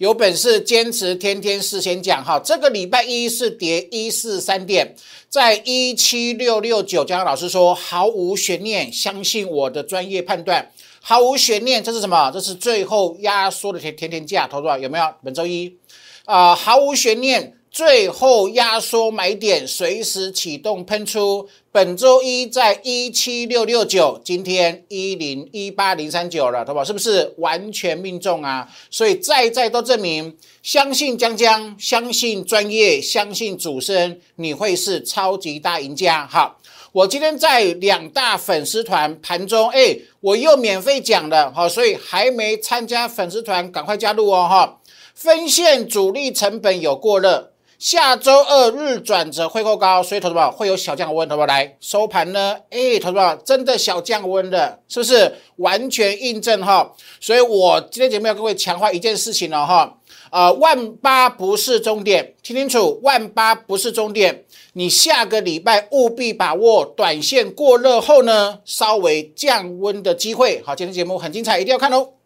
有本事坚持天天事先讲哈。这个礼拜一是跌一四三点，在一七六六九，江老师说毫无悬念，相信我的专业判断，毫无悬念，这是什么？这是最后压缩的天天天价，投资？有没有？本周一啊，毫无悬念。最后压缩买点，随时启动喷出。本周一在一七六六九，今天一零一八零三九了，好不好？是不是完全命中啊？所以再再都证明，相信江江，相信专业，相信主持人，你会是超级大赢家。好，我今天在两大粉丝团盘中，哎，我又免费讲了，好，所以还没参加粉丝团，赶快加入哦，哈。分线主力成本有过热。下周二日转折会够高，所以投资宝会有小降温，投资宝来收盘呢？哎，投资宝真的小降温的，是不是完全印证哈？所以我今天节目要各位强化一件事情了哈，呃，万八不是终点，听清楚，万八不是终点，你下个礼拜务必把握短线过热后呢，稍微降温的机会。好，今天节目很精彩，一定要看哦。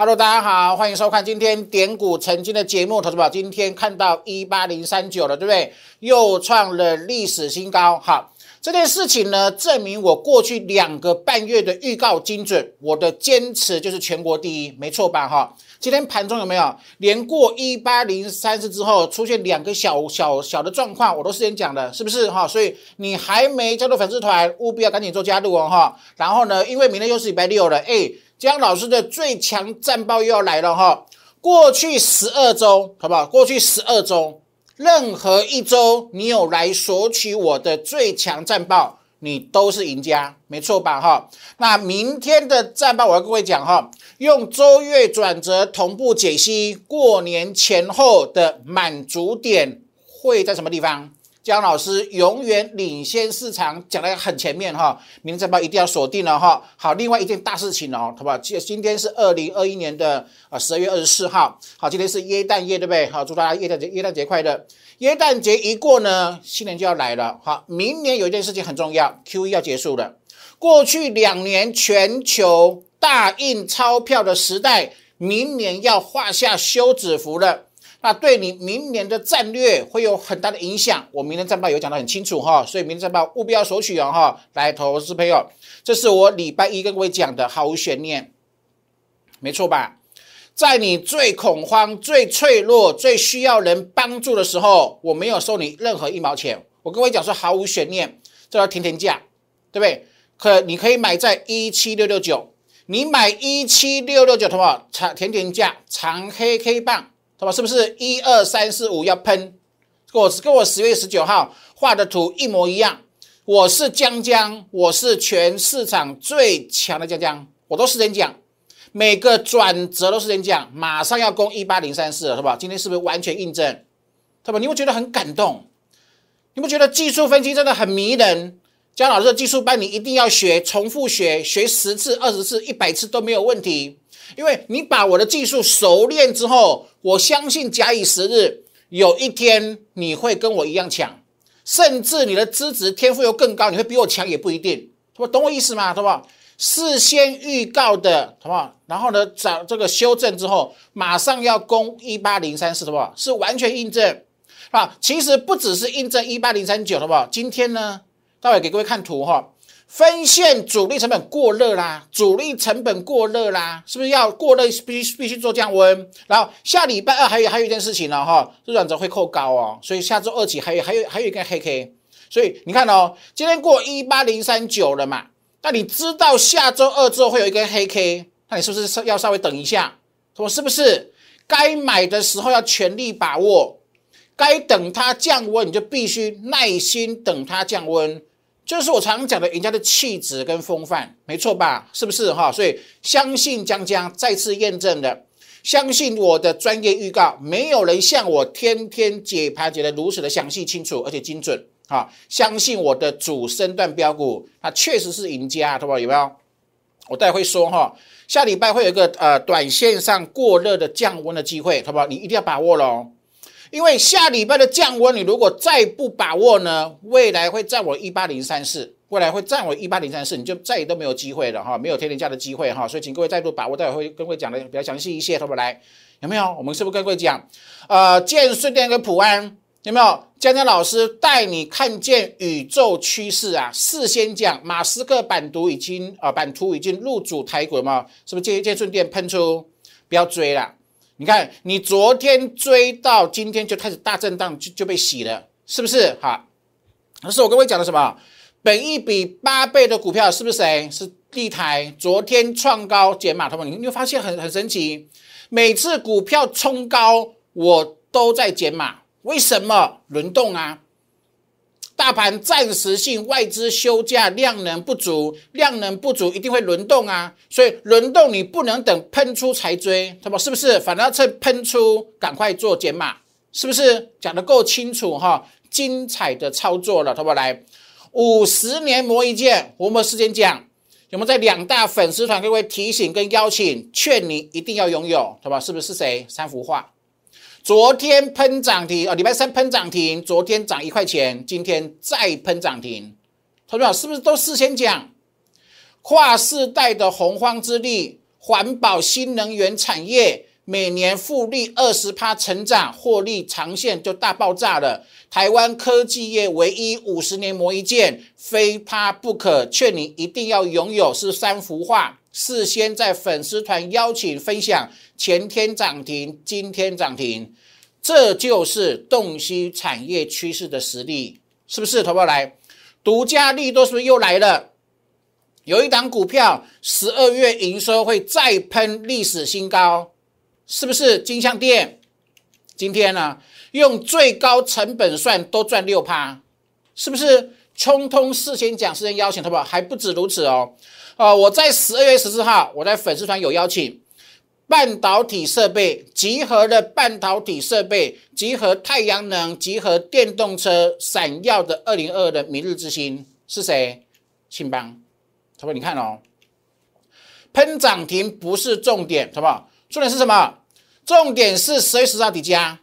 Hello，大家好，欢迎收看今天点股曾经的节目。投资宝今天看到一八零三九了，对不对？又创了历史新高。好，这件事情呢，证明我过去两个半月的预告精准，我的坚持就是全国第一，没错吧？哈，今天盘中有没有连过一八零三四之后出现两个小小小的状况，我都事先讲的，是不是？哈，所以你还没加入粉丝团，务必要赶紧做加入哦，哈。然后呢，因为明天又是礼拜六了，哎。江老师的最强战报又要来了哈！过去十二周，好不好？过去十二周，任何一周你有来索取我的最强战报，你都是赢家，没错吧？哈！那明天的战报，我要跟各位讲哈，用周月转折同步解析，过年前后的满足点会在什么地方？江老师永远领先市场，讲的很前面哈，明天报一定要锁定了哈。好，另外一件大事情哦，好不好？今今天是二零二一年的啊十二月二十四号，好，今天是耶诞夜，对不对？好，祝大家耶诞节耶诞节快乐。耶诞节一过呢，新年就要来了。好，明年有一件事情很重要，Q E 要结束了。过去两年全球大印钞票的时代，明年要画下休止符了。那对你明年的战略会有很大的影响。我明天战报有讲得很清楚哈，所以明天战报务必要索取哦哈。来，投资朋友，这是我礼拜一跟各位讲的，毫无悬念，没错吧？在你最恐慌、最脆弱、最需要人帮助的时候，我没有收你任何一毛钱。我跟各位讲说，毫无悬念，这叫甜甜价，对不对？可你可以买在一七六六九，你买一七六六九，好不好？长甜甜价，长黑 K 棒。懂吧？是不是一二三四五要喷？跟我跟我十月十九号画的图一模一样。我是江江，我是全市场最强的江江，我都是先讲，每个转折都是先讲，马上要攻一八零三四了，是吧？今天是不是完全印证？对吧？你会觉得很感动？你不觉得技术分析真的很迷人？江老师的技术班你一定要学，重复学，学十次、二十次、一百次都没有问题。因为你把我的技术熟练之后，我相信假以时日，有一天你会跟我一样强，甚至你的资质天赋又更高，你会比我强也不一定，懂我意思吗？好不？事先预告的，好不好？然后呢，找这个修正之后，马上要攻一八零三四，好不好？是完全印证啊！其实不只是印证一八零三九，好不好？今天呢，待会给各位看图哈。分线主力成本过热啦，主力成本过热啦，是不是要过热必须必须做降温？然后下礼拜二还有还有一件事情呢哈，这转折会扣高哦，所以下周二起还有还有还有一根黑 K，所以你看哦，今天过一八零三九了嘛，那你知道下周二之后会有一根黑 K，那你是不是要稍微等一下？我是不是该买的时候要全力把握？该等它降温，你就必须耐心等它降温。就是我常常讲的，人家的气质跟风范，没错吧？是不是哈？所以相信江江再次验证了，相信我的专业预告，没有人像我天天解盘解的如此的详细、清楚而且精准啊！相信我的主升段标股，它确实是赢家，对吧？有没有？我待会说哈，下礼拜会有一个呃短线上过热的降温的机会，好不好？你一定要把握喽。因为下礼拜的降温，你如果再不把握呢，未来会站我一八零三四，未来会站我一八零三四，你就再也都没有机会了哈，没有天天价的机会哈，所以请各位再度把握，待会会跟各位讲的比较详细一些，好不来？有没有？我们是不是跟各位讲，呃，建顺电跟普安有没有？江江老师带你看见宇宙趋势啊，事先讲，马斯克版图已经啊，版图已经入主台股嘛，是不是建建顺电喷出，不要追了。你看，你昨天追到今天就开始大震荡，就就被洗了，是不是？好，可是我跟各位讲的什么？本一比八倍的股票是不是谁？是地台，昨天创高减码，他们你你会发现很很神奇，每次股票冲高，我都在减码，为什么？轮动啊。大盘暂时性外资休假，量能不足，量能不足一定会轮动啊，所以轮动你不能等喷出才追，他说是不是？反而要趁喷出赶快做减码，是不是？讲得够清楚哈，精彩的操作了，好不好？来，五十年磨一剑，我们时间讲，有没有在两大粉丝团各位提醒跟邀请，劝你一定要拥有，好吧？是不是？是谁？三幅画。昨天喷涨停啊，礼拜三喷涨停，昨天涨一块钱，今天再喷涨停，同学们是不是都事先讲？跨世代的洪荒之力，环保新能源产业每年复利二十趴成长，获利长线就大爆炸了。台湾科技业唯一五十年磨一剑，非趴不可，劝你一定要拥有，是三幅画。事先在粉丝团邀请分享，前天涨停，今天涨停，这就是洞悉产业趋势的实力，是不是？投不来，独家利多是不是又来了？有一档股票十二月营收会再喷历史新高，是不是？金相店今天呢，用最高成本算都赚六趴，是不是？冲通事先讲，事先邀请，好不好？还不止如此哦。呃，我在十二月十四号，我在粉丝团有邀请，半导体设备集合的半导体设备，集合太阳能，集合电动车，闪耀的二零二二的明日之星是谁？庆邦，他说？你看哦，喷涨停不是重点，好不好？重点是什么？重点是十月十号底价，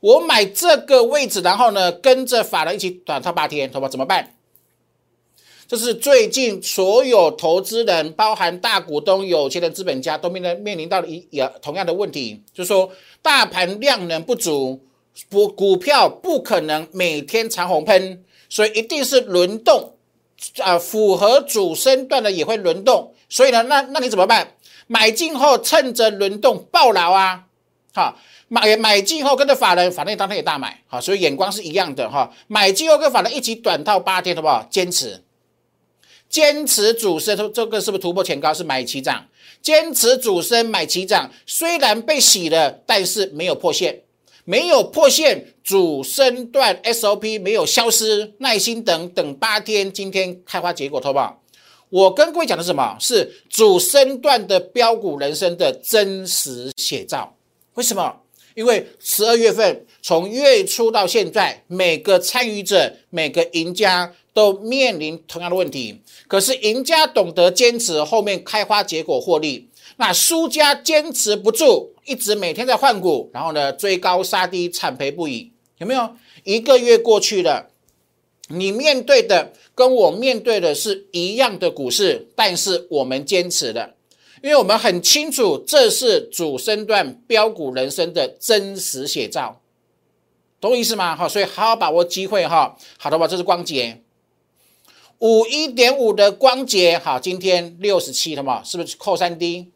我买这个位置，然后呢，跟着法人一起短套八天，好不好？怎么办？这是最近所有投资人，包含大股东、有钱的资本家，都面临面临到一也同样的问题，就是说大盘量能不足，不股票不可能每天长红喷，所以一定是轮动，啊，符合主升段的也会轮动，所以呢，那那你怎么办？买进后趁着轮动爆牢啊，好，买买进后跟着法人，法人当天也大买，好，所以眼光是一样的哈，买进后跟法人一起短套八天，好不好？坚持。坚持主升，这个是不是突破前高是买起涨？坚持主升买起涨，虽然被洗了，但是没有破线，没有破线，主升段 SOP 没有消失，耐心等等八天，今天开花结果，好不好？我跟各位讲的是什么？是主升段的标股人生的真实写照。为什么？因为十二月份从月初到现在，每个参与者，每个赢家。都面临同样的问题，可是赢家懂得坚持，后面开花结果获利；那输家坚持不住，一直每天在换股，然后呢追高杀低，惨赔不已。有没有？一个月过去了，你面对的跟我面对的是一样的股市，但是我们坚持了，因为我们很清楚这是主升段标股人生的真实写照，懂我意思吗？好，所以好好把握机会哈。好的吧，这是光洁。五一点五的光节，好，今天六十七，好不好？是不是扣三 D？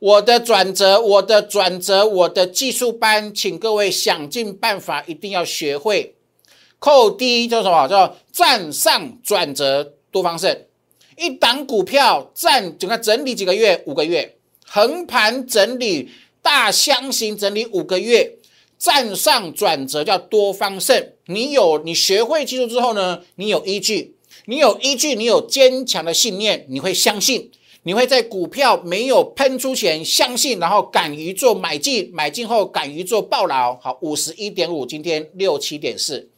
我的转折，我的转折，我的技术班，请各位想尽办法，一定要学会扣低叫什么？叫站上转折多方胜。一档股票站整个整理几个月，五个月，横盘整理大箱型整理五个月，站上转折叫多方胜。你有你学会技术之后呢？你有依据。你有依据，你有坚强的信念，你会相信，你会在股票没有喷出前相信，然后敢于做买进，买进后敢于做爆牢。好，五十一点五，今天六七点四，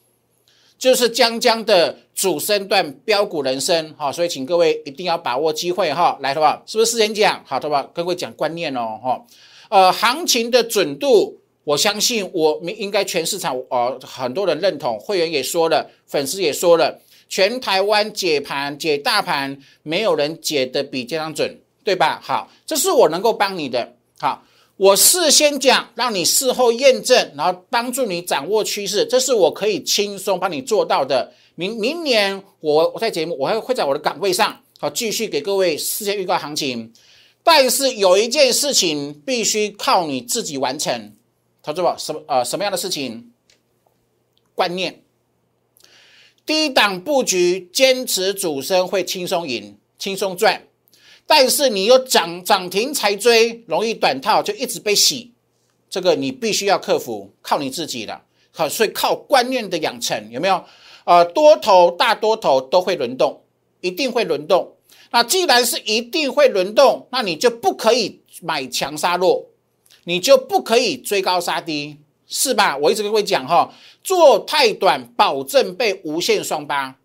就是江江的主升段标股人生。好，所以请各位一定要把握机会哈，来的话是不是事先讲？好的吧，各位讲观念哦哈。呃，行情的准度。我相信我们应该全市场呃很多人认同，会员也说了，粉丝也说了，全台湾解盘解大盘，没有人解的比这张准，对吧？好，这是我能够帮你的。好，我事先讲，让你事后验证，然后帮助你掌握趋势，这是我可以轻松帮你做到的。明明年我我在节目，我还会在我的岗位上，好继续给各位事先预告行情。但是有一件事情必须靠你自己完成。投资者，什么呃什么样的事情？观念，低档布局，坚持主升会轻松赢，轻松赚。但是你又涨涨停才追，容易短套就一直被洗，这个你必须要克服，靠你自己的。好，所以靠观念的养成，有没有？呃，多头大多头都会轮动，一定会轮动。那既然是一定会轮动，那你就不可以买强杀弱。你就不可以追高杀低，是吧？我一直跟各位讲哈，做太短保证被无限双八，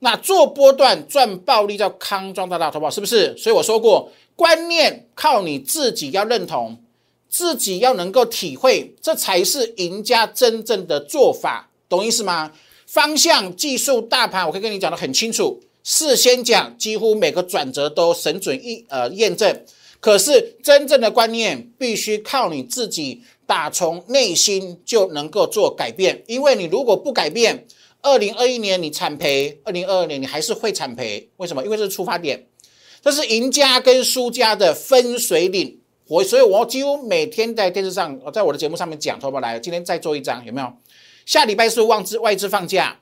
那做波段赚暴利叫康庄大道，好不好？是不是？所以我说过，观念靠你自己要认同，自己要能够体会，这才是赢家真正的做法，懂意思吗？方向、技术、大盘，我可以跟你讲的很清楚，事先讲，几乎每个转折都神准一呃验证。可是真正的观念必须靠你自己打从内心就能够做改变，因为你如果不改变，二零二一年你惨赔，二零二二年你还是会惨赔。为什么？因为这是出发点，这是赢家跟输家的分水岭。我所以，我几乎每天在电视上，在我的节目上面讲，好不？来，今天再做一张，有没有？下礼拜是外资外资放假，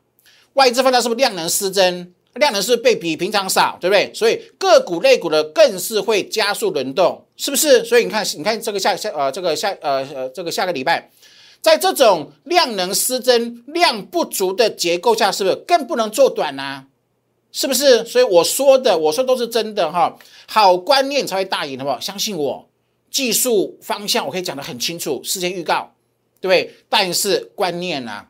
外资放假是不是量能失真？量能是被比平常少，对不对？所以个股类股的更是会加速轮动，是不是？所以你看，你看这个下下呃，这个下呃呃这个下个礼拜，在这种量能失真、量不足的结构下，是不是更不能做短呢？是不是？所以我说的，我说都是真的哈。好观念才会大赢，好不好？相信我，技术方向我可以讲得很清楚，事先预告，对不对？但是观念呢？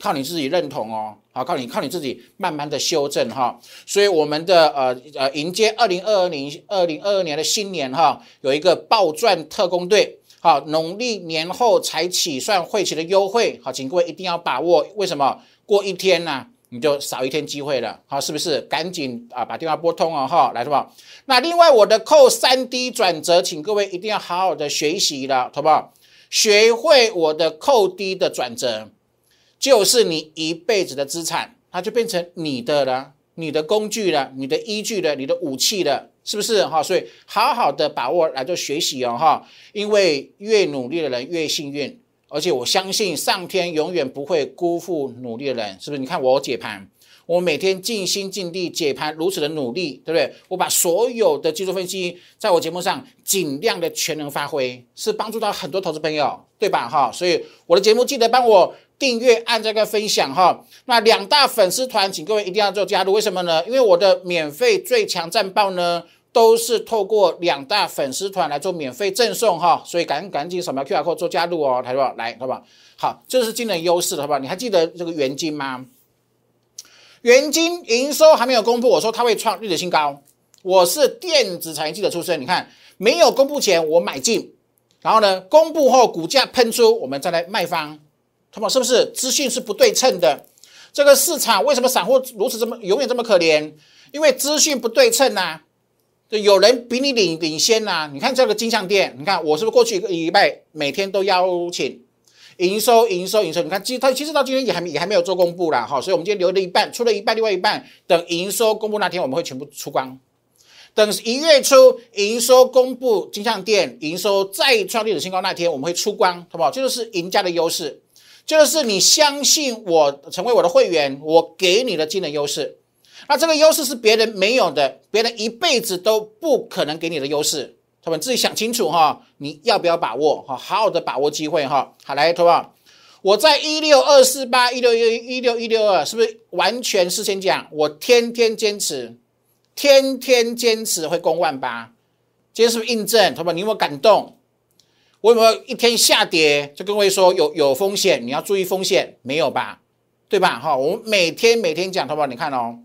靠你自己认同哦，好，靠你靠你自己慢慢的修正哈。所以我们的呃呃迎接二零二二年二零二二年的新年哈，有一个暴赚特工队，好，农历年后才起算会期的优惠，好，请各位一定要把握。为什么？过一天呢，你就少一天机会了，好，是不是？赶紧啊，把电话拨通哦，哈，来，好不好？那另外我的扣三 D 转折，请各位一定要好好的学习了，好不好？学会我的扣低的转折。就是你一辈子的资产，它就变成你的了，你的工具了，你的依据了，你的武器了，是不是哈？所以好好的把握来做学习哦哈，因为越努力的人越幸运，而且我相信上天永远不会辜负努力的人，是不是？你看我解盘。我每天尽心尽力解盘，如此的努力，对不对？我把所有的技术分析在我节目上尽量的全能发挥，是帮助到很多投资朋友，对吧？哈，所以我的节目记得帮我订阅、按这个分享哈。那两大粉丝团，请各位一定要做加入，为什么呢？因为我的免费最强战报呢，都是透过两大粉丝团来做免费赠送哈。所以赶赶紧扫描 QR code 做加入哦，好不好？来，好不好？好，这是惊人优势，好不好？你还记得这个元金吗？元金营收还没有公布，我说它会创历史新高。我是电子产业记者出身，你看没有公布前我买进，然后呢公布后股价喷出，我们再来卖方，他们是不是资讯是不对称的？这个市场为什么散户如此这么永远这么可怜？因为资讯不对称呐，就有人比你领领先呐。你看这个金项店，你看我是不是过去一个礼拜每天都邀请？营收，营收，营收，你看，其它其实到今天也还也还没有做公布啦，哈，所以我们今天留了一半，出了一半，另外一半等营收公布那天我们会全部出光。等一月初营收公布，金像店营收再创历史新高那天我们会出光，好不好？这就是赢家的优势，就是你相信我，成为我的会员，我给你的技能优势，那这个优势是别人没有的，别人一辈子都不可能给你的优势。他们自己想清楚哈，你要不要把握哈？好好的把握机会哈。好来，同学我在一六二四八一六一一六一六二，是不是完全事先讲？我天天坚持，天天坚持会攻万八。今天是不是印证？同学你有没有感动？我有没有一天下跌就跟各位说有有风险，你要注意风险？没有吧？对吧？哈，我们每天每天讲，好不好你看哦。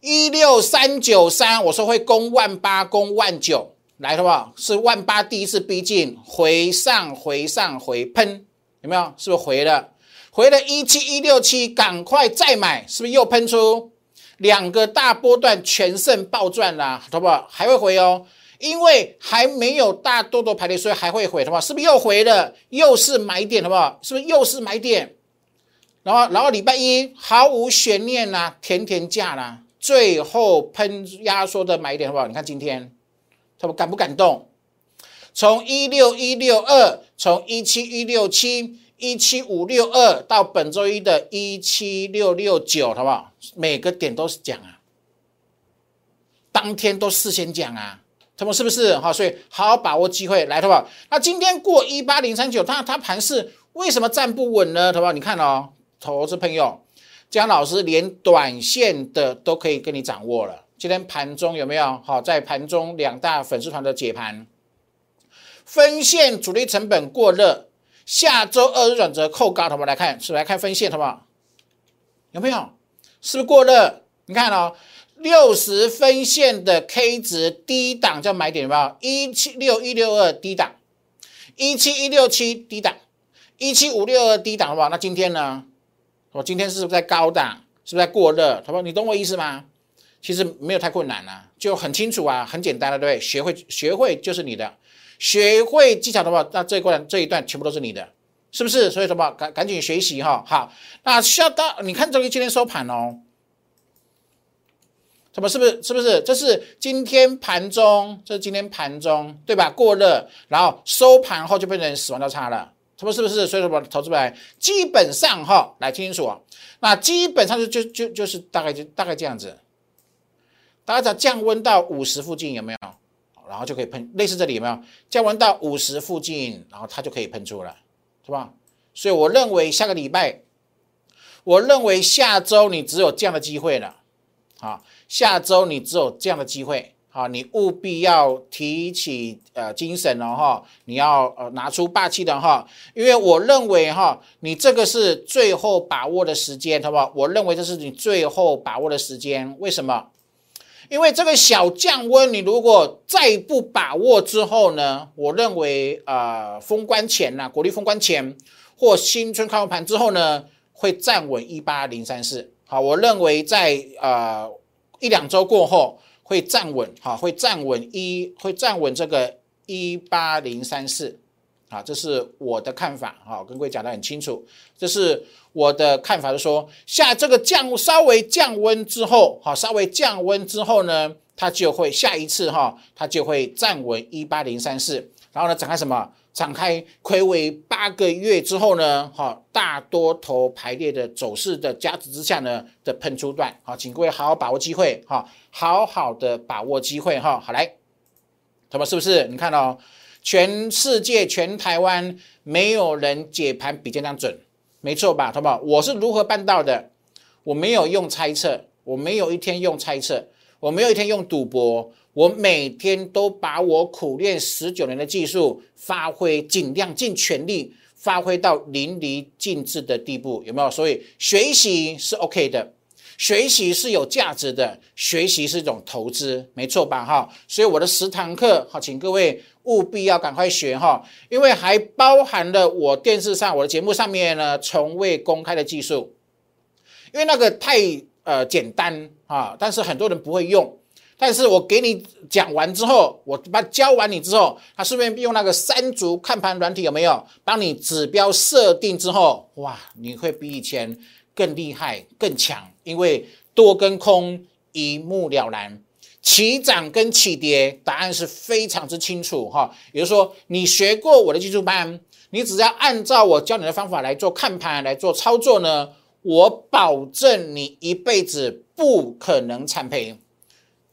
一六三九三，我说会攻万八，攻万九，来，好不好？是万八第一次逼近，回上回上回喷，有没有？是不是回了？回了一七一六七，赶快再买，是不是又喷出两个大波段全胜暴赚啦？好不好？还会回哦，因为还没有大多多排列，所以还会回，好不好？是不是又回了？又是买点，好不好？是不是又是买点？然后，然后礼拜一毫无悬念啦，甜甜价啦。最后喷压缩的买点好不好？你看今天，他们感不感动？从一六一六二，从一七一六七，一七五六二到本周一的一七六六九，好不好？每个点都是讲啊，当天都事先讲啊，他们是不是？好，所以好好把握机会来，好不好？那今天过一八零三九，它它盘势为什么站不稳呢？好不好？你看哦，投资朋友。姜老师连短线的都可以跟你掌握了。今天盘中有没有？好，在盘中两大粉丝团的解盘，分线主力成本过热，下周二日转折扣高，我们来看，是来看分线，好不好？有没有？是不是过热？你看哦，六十分线的 K 值低档叫买点，有没有？一七六一六二低档，一七一六七低档，一七五六二低档，好不好？那今天呢？我今天是不是在高档？是不是在过热？他说：“你懂我意思吗？其实没有太困难啊，就很清楚啊，很简单的，对不对？学会学会就是你的，学会技巧的话，那这一段这一段全部都是你的，是不是？所以什么？赶赶紧学习哈。好，那需要到你看这个今天收盘哦，什么？是不是？是不是？这是今天盘中，这是今天盘中，对吧？过热，然后收盘后就变成死亡交叉了。他们是不是？所以说，投资来基本上哈，来听清楚。那基本上就就就就是大概就大概这样子。大家在降温到五十附近有没有？然后就可以喷。类似这里有没有？降温到五十附近，然后它就可以喷出了，是吧？所以我认为下个礼拜，我认为下周你只有这样的机会了。好，下周你只有这样的机会。啊，你务必要提起呃精神了哈，你要呃拿出霸气的哈，因为我认为哈，你这个是最后把握的时间，好不好？我认为这是你最后把握的时间，为什么？因为这个小降温，你如果再不把握之后呢，我认为呃封关前呐，国力封关前或新春开盘之后呢，会站稳一八零三四。好，我认为在呃一两周过后。会站稳，哈，会站稳一，会站稳这个一八零三四，啊，这是我的看法，哈，跟各位讲的很清楚，这是我的看法，是说下这个降稍微降温之后，哈，稍微降温之后呢，它就会下一次，哈，它就会站稳一八零三四，然后呢，展开什么？展开亏为八个月之后呢，哈，大多头排列的走势的加持之下呢的喷出段，好，请各位好好把握机会，哈，好好的把握机会，哈，好来，他们是不是？你看哦，全世界全台湾没有人解盘比这样准，没错吧？好不好？我是如何办到的？我没有用猜测，我没有一天用猜测，我没有一天用赌博。我每天都把我苦练十九年的技术发挥，尽量尽全力发挥到淋漓尽致的地步，有没有？所以学习是 OK 的，学习是有价值的，学习是一种投资，没错吧？哈，所以我的十堂课，好，请各位务必要赶快学哈，因为还包含了我电视上我的节目上面呢从未公开的技术，因为那个太呃简单啊，但是很多人不会用。但是我给你讲完之后，我把教完你之后，他顺便用那个三足看盘软体有没有？帮你指标设定之后，哇，你会比以前更厉害、更强，因为多跟空一目了然，起涨跟起跌答案是非常之清楚哈。也就是说，你学过我的技术班，你只要按照我教你的方法来做看盘、来做操作呢，我保证你一辈子不可能惨赔。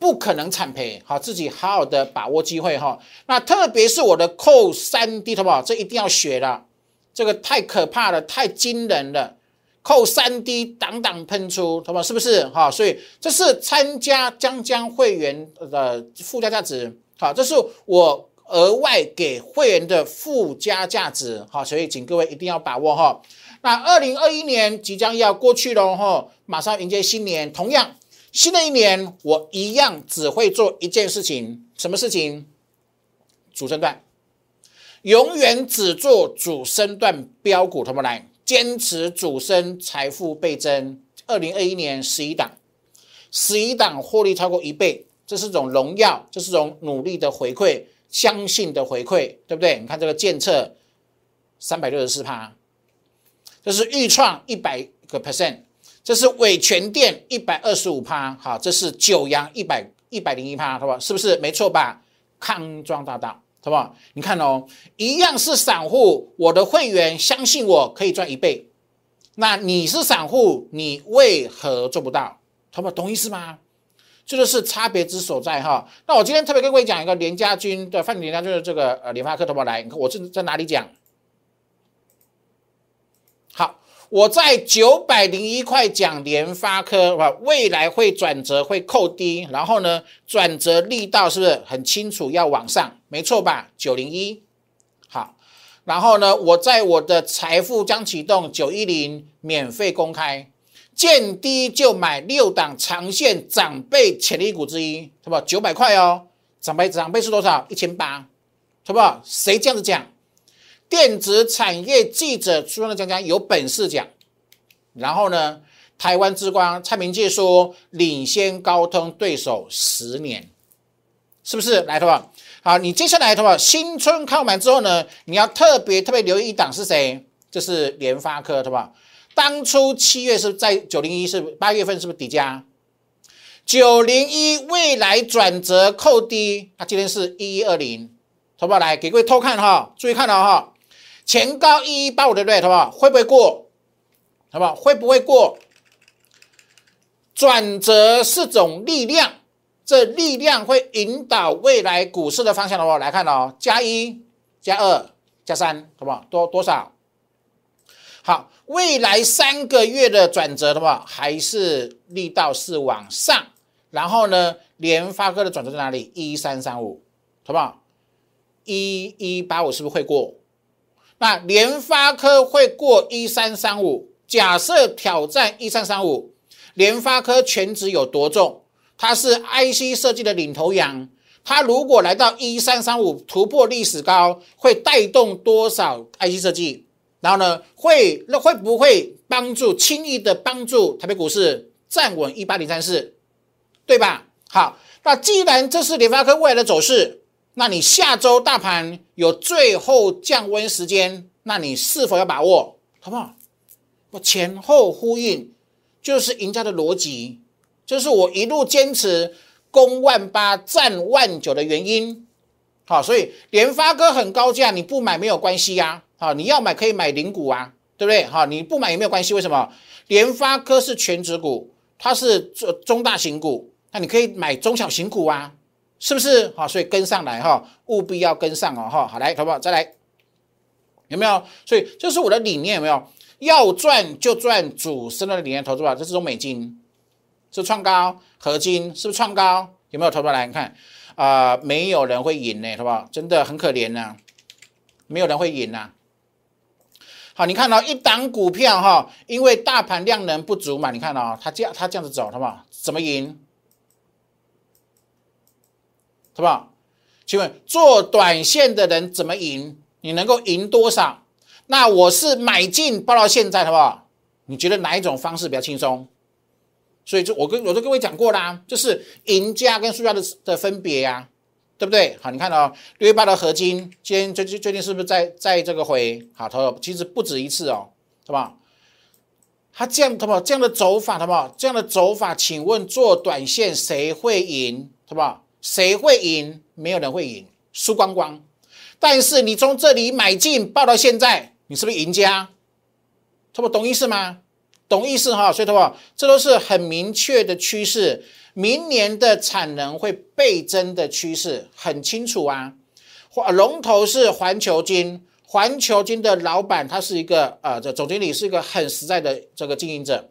不可能惨赔，好，自己好好的把握机会哈。那特别是我的扣三 D，好不好？这一定要学了，这个太可怕了，太惊人了。扣三 D，挡挡喷出，好不好？是不是？哈，所以这是参加江江会员的附加价值，好，这是我额外给会员的附加价值，好，所以请各位一定要把握哈。那二零二一年即将要过去喽哈，马上迎接新年，同样。新的一年，我一样只会做一件事情，什么事情？主升段，永远只做主升段标股，同不来？坚持主升，财富倍增。二零二一年十一档，十一档获利超过一倍，这是种荣耀，这是种努力的回馈，相信的回馈，对不对？你看这个建测三百六十四趴，这是预创一百个 percent，这是伟全电一百二十五趴，好，这是九阳一百一百零一趴，好不好？是不是没错吧？康庄大道，好不好？你看哦，一样是散户，我的会员相信我可以赚一倍，那你是散户，你为何做不到？好不好？懂意思吗？这就是差别之所在哈。那我今天特别跟各位讲一个连家军的范连家军的这个呃联发科，好不好？来，你看我是在哪里讲？好。我在九百零一块讲联发科，啊，未来会转折，会扣低，然后呢，转折力道是不是很清楚要往上？没错吧？九零一，好，然后呢，我在我的财富将启动九一零免费公开，见低就买六档长线长辈潜力股之一，是吧？九百块哦，长辈长辈是多少？一千八，好不？谁这样子讲？电子产业记者出的讲讲有本事讲，然后呢，台湾之光蔡明介说领先高通对手十年，是不是？来，的话，好，你接下来的话，新春看完之后呢，你要特别特别留意一档是谁？就是联发科，对吧？当初七月是在九零一，是八月份是不是底价？九零一未来转折扣低，它今天是一一二零，好不好？来给各位偷看哈，注意看了哈。前高一一八五对不对？好不好？会不会过？好不好？会不会过？转折是种力量，这力量会引导未来股市的方向的话，来看哦，加一、加二、加三，好不好？多多少？好，未来三个月的转折的话，还是力道是往上。然后呢，联发科的转折在哪里？一三三五，好不好？一一八五是不是会过？那联发科会过一三三五，假设挑战一三三五，联发科全值有多重？它是 IC 设计的领头羊，它如果来到一三三五突破历史高，会带动多少 IC 设计？然后呢，会那会不会帮助轻易的帮助台北股市站稳一八零三四，对吧？好，那既然这是联发科未来的走势。那你下周大盘有最后降温时间，那你是否要把握？好不好？我前后呼应，就是赢家的逻辑，就是我一路坚持攻万八、战万九的原因。好，所以联发科很高价，你不买没有关系呀。好，你要买可以买零股啊，对不对？好，你不买也没有关系。为什么？联发科是全值股，它是中中大型股，那你可以买中小型股啊。是不是好？所以跟上来哈，务必要跟上哦哈。好来，好不好？再来，有没有？所以这是我的理念，有没有？要赚就赚主升的理念，投资吧。这是中美金，是创高，合金是不是创高？有没有？投资来你看啊，没有人会赢呢，好不好？真的很可怜呐，没有人会赢呐。好，你看到一档股票哈，因为大盘量能不足嘛，你看到它这样，它这样子走，好不好？怎么赢？好不好？请问做短线的人怎么赢？你能够赢多少？那我是买进报到现在，好不好？你觉得哪一种方式比较轻松？所以就我跟我都各位讲过啦，就是赢家跟输家的的分别呀，对不对？好，你看到六月八的合金，今天最最最近是不是在在这个回好头？其实不止一次哦，好不好？他这样，好不好？这样的走法，好不好？这样的走法，请问做短线谁会赢？好不好？谁会赢？没有人会赢，输光光。但是你从这里买进，报到现在，你是不是赢家？他不懂意思吗？懂意思哈。所以的话，这都是很明确的趋势。明年的产能会倍增的趋势很清楚啊。龙头是环球金，环球金的老板他是一个呃，这总经理是一个很实在的这个经营者。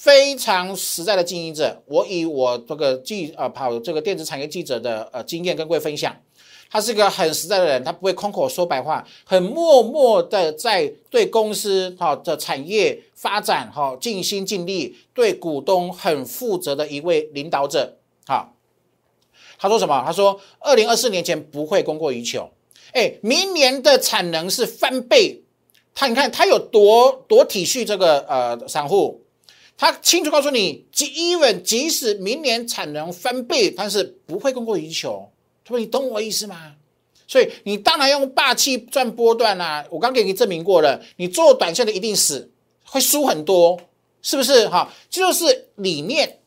非常实在的经营者，我以我这个记啊跑这个电子产业记者的呃经验跟各位分享，他是个很实在的人，他不会空口说白话，很默默的在对公司哈的产业发展哈尽心尽力，对股东很负责的一位领导者。好，他说什么？他说二零二四年前不会供过于求，哎，明年的产能是翻倍，他你看他有多多体恤这个呃散户，他清楚告诉你，即 even 即使明年产能翻倍，但是不会供过于求，他说你懂我意思吗？所以你当然用霸气赚波段啦，我刚给你证明过了，你做短线的一定死，会输很多，是不是？哈，这就是理念。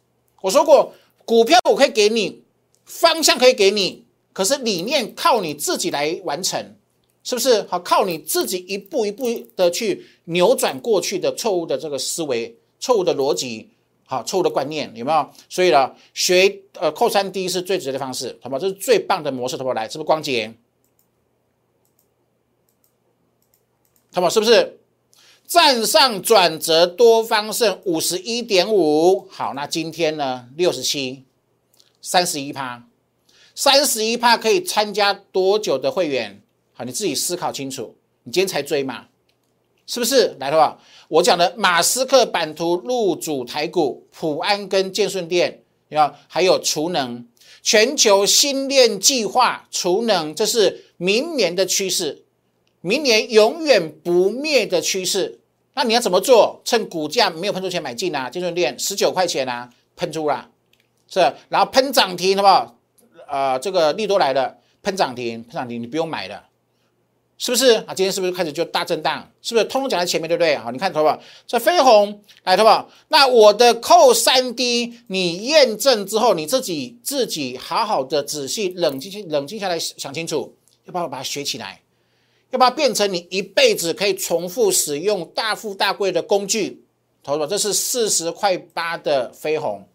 我说过，股票我可以给你方向，可以给你，可是理念靠你自己来完成，是不是？好，靠你自己一步一步的去扭转过去的错误的这个思维、错误的逻辑、好错误的观念，有没有？所以呢，学呃扣三 D 是最直接的方式，好吗？这是最棒的模式，好不好？来，是不是光洁？好不好？是不是？站上转折多方胜五十一点五，好，那今天呢六十七，三十一趴，三十一趴可以参加多久的会员？好，你自己思考清楚。你今天才追嘛？是不是？来的话，我讲的马斯克版图入主台股，普安跟建顺店，要还有储能，全球新链计划，储能，这是明年的趋势，明年永远不灭的趋势。那你要怎么做？趁股价没有喷出前买进啊！建顺店十九块钱啊，喷出了，是，然后喷涨停，好不好？呃，这个利多来了，喷涨停，喷涨停，你不用买了，是不是啊？今天是不是开始就大震荡？是不是？通通讲在前面，对不对？好，你看，投保这飞鸿来，投保。那我的扣三 D，你验证之后，你自己自己好好的仔细冷静冷静下来想清楚，要不要把它学起来？要不要变成你一辈子可以重复使用、大富大贵的工具？投保，这是四十块八的飞鸿，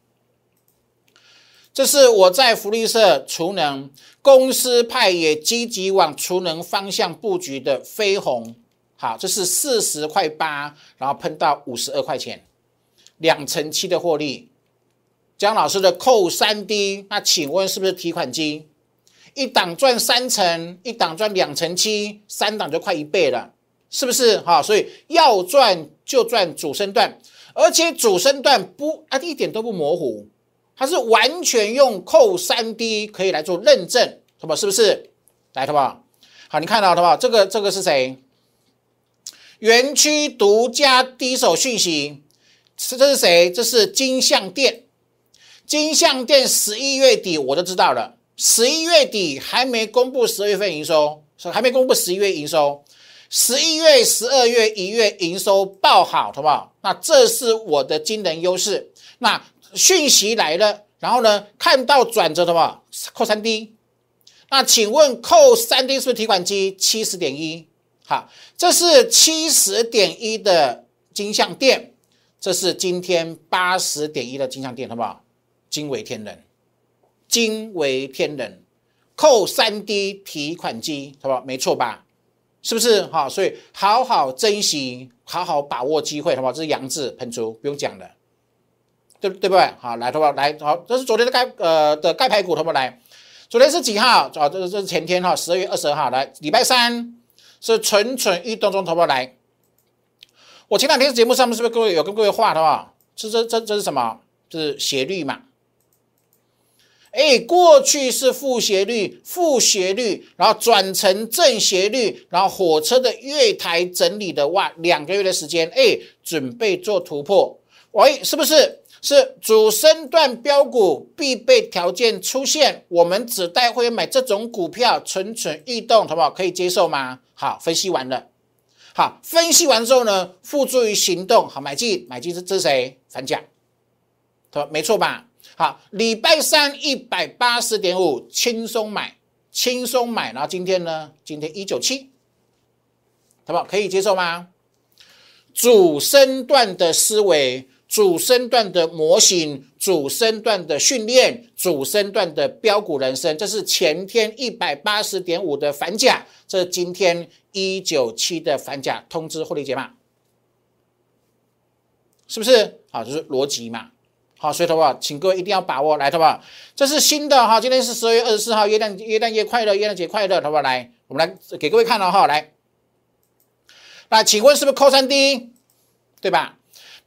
这是我在福利社储能公司派也积极往储能方向布局的飞鸿。好，这是四十块八，然后喷到五十二块钱，两成七的获利。江老师的扣三 D，那请问是不是提款机？一档赚三成，一档赚两成七，三档就快一倍了，是不是？哈，所以要赚就赚主升段，而且主升段不啊一点都不模糊，它是完全用扣三 D 可以来做认证，好不好？是不是？来，好不好？好，你看到好不好？这个这个是谁？园区独家第一手讯息，是这是谁？这是金相店，金相店十一月底我就知道了。十一月底还没公布十二月份营收，还没公布十一月营收，十一月、十二月一月营收爆好，好不好？那这是我的惊人优势。那讯息来了，然后呢，看到转折，的话？扣三 D。那请问扣三 D 是不是提款机？七十点一，好，这是七十点一的金相店，这是今天八十点一的金相店，好不好？惊为天人。惊为天人，扣三 D 提款机，好不好？没错吧？是不是？哈，所以好好珍惜，好好把握机会，好不好？这是杨志喷出，不用讲了，对对不对？好，来，好不好？来，好，这是昨天的盖呃的盖牌股，好不好？来，昨天是几号？啊，这是这是前天哈，十二月二十号，来，礼拜三是蠢蠢欲动中，好不好？来，我前两天节目上面是不是各位有跟各位画的啊？这这这这是什么？是斜率嘛？哎，过去是负斜率，负斜率，然后转成正斜率，然后火车的月台整理的哇，两个月的时间，哎，准备做突破，喂，是不是？是主升段标股必备条件出现，我们只带会员买这种股票，蠢蠢欲动，好不好？可以接受吗？好，分析完了，好，分析完之后呢，付诸于行动，好，买进，买进是这是谁？反甲，对吧？没错吧？好，礼拜三一百八十点五，轻松买，轻松买。然后今天呢？今天一九七，好不好？可以接受吗？主升段的思维，主升段的模型，主升段的训练，主升段的标股人生，这是前天一百八十点五的反甲，这是今天一九七的反甲通知获利解码，是不是？好，就是逻辑嘛。好，所以的话，请各位一定要把握来，好不好？这是新的哈，今天是十二月二十四号，元旦元旦节快乐，元旦节快乐，好不好？来，我们来给各位看了哈，来，那请问是不是扣三 D，对吧？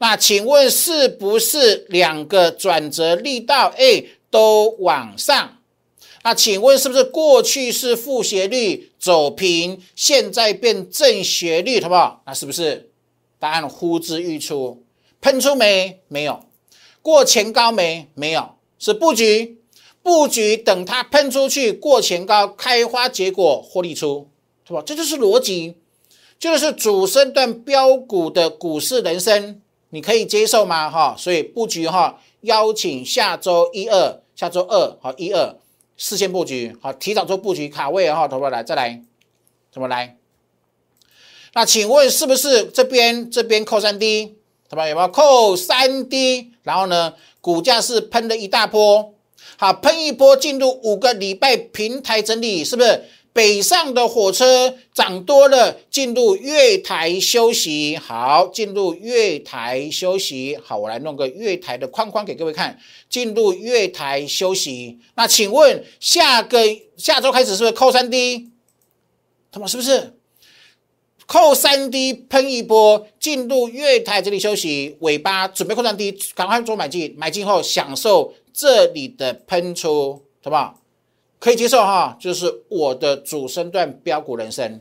那请问是不是两个转折力道 A 都往上，那请问是不是过去是负斜率走平，现在变正斜率，好不好？那是不是答案呼之欲出？喷出没？没有。过前高没？没有。是布局，布局等它喷出去过前高，开花结果获利出，是吧？这就是逻辑，就是主升段标股的股市人生，你可以接受吗？哈，所以布局哈，邀请下周一二，下周二好一二。事先布局好，提早做布局卡位哈，投过来再来，怎么来？那请问是不是这边这边扣三 D，对吧？有没有扣三 D？然后呢，股价是喷了一大波，好，喷一波进入五个礼拜平台整理，是不是？北上的火车涨多了，进入月台休息。好，进入月台休息。好，我来弄个月台的框框给各位看。进入月台休息。那请问下个下周开始是不是扣三 D？他们是不是扣三 D 喷一波，进入月台这里休息，尾巴准备扣三 D，赶快做买进，买进后享受这里的喷出，好不好？可以接受哈，就是我的主升段标股人生，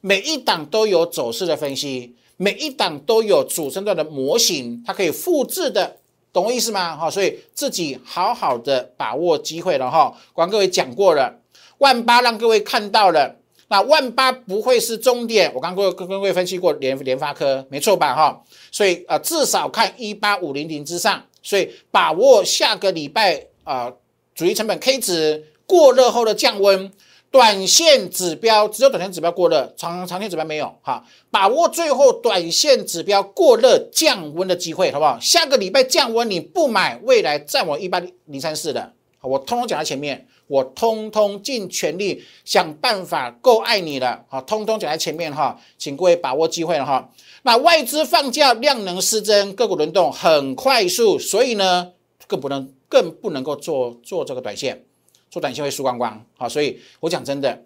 每一档都有走势的分析，每一档都有主升段的模型，它可以复制的，懂我意思吗？哈，所以自己好好的把握机会了哈。刚各位讲过了，万八让各位看到了，那万八不会是终点，我刚各位跟各位分析过联联发科，没错吧？哈，所以啊，至少看一八五零零之上，所以把握下个礼拜啊，主力成本 K 值。过热后的降温，短线指标只有短线指标过热，长长线指标没有。哈，把握最后短线指标过热降温的机会，好不好？下个礼拜降温你不买，未来占我一八零三四的，我通通讲在前面，我通通尽全力想办法够爱你了，好，通通讲在前面哈，请各位把握机会了哈。那外资放假，量能失真，个股轮动很快速，所以呢，更不能更不能够做做这个短线。做短线会输光光，好，所以我讲真的，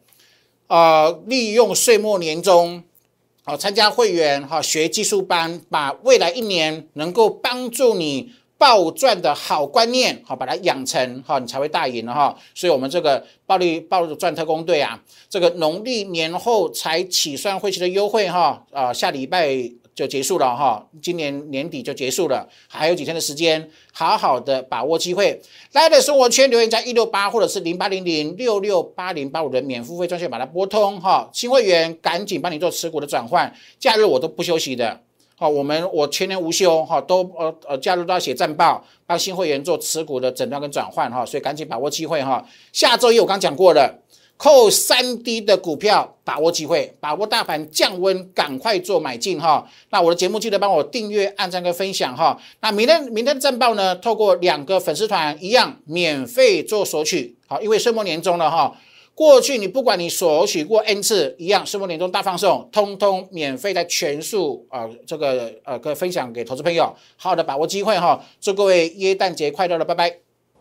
呃，利用岁末年终，好，参加会员哈，学技术班，把未来一年能够帮助你暴赚的好观念，好，把它养成，哈，你才会大赢哈。所以，我们这个暴利暴赚特工队啊，这个农历年后才起算会期的优惠哈，啊，下礼拜。就结束了哈，今年年底就结束了，还有几天的时间，好好的把握机会。来的生活圈留言加一六八或者是零八零零六六八零八五的免付费专线把它拨通哈，新会员赶紧帮你做持股的转换，假日我都不休息的，好，我们我全年无休哈，都呃呃假日都要写战报，帮新会员做持股的诊断跟转换哈，所以赶紧把握机会哈。下周一我刚讲过了。扣三 D 的股票，把握机会，把握大盘降温，赶快做买进哈。那我的节目记得帮我订阅、按赞跟分享哈。那明天明天的战报呢？透过两个粉丝团一样免费做索取，好，因为岁末年终了哈。过去你不管你索取过 N 次，一样岁末年终大放送，通通免费在全数啊这个呃可分享给投资朋友，好好的把握机会哈。祝各位耶诞节快乐了，拜拜。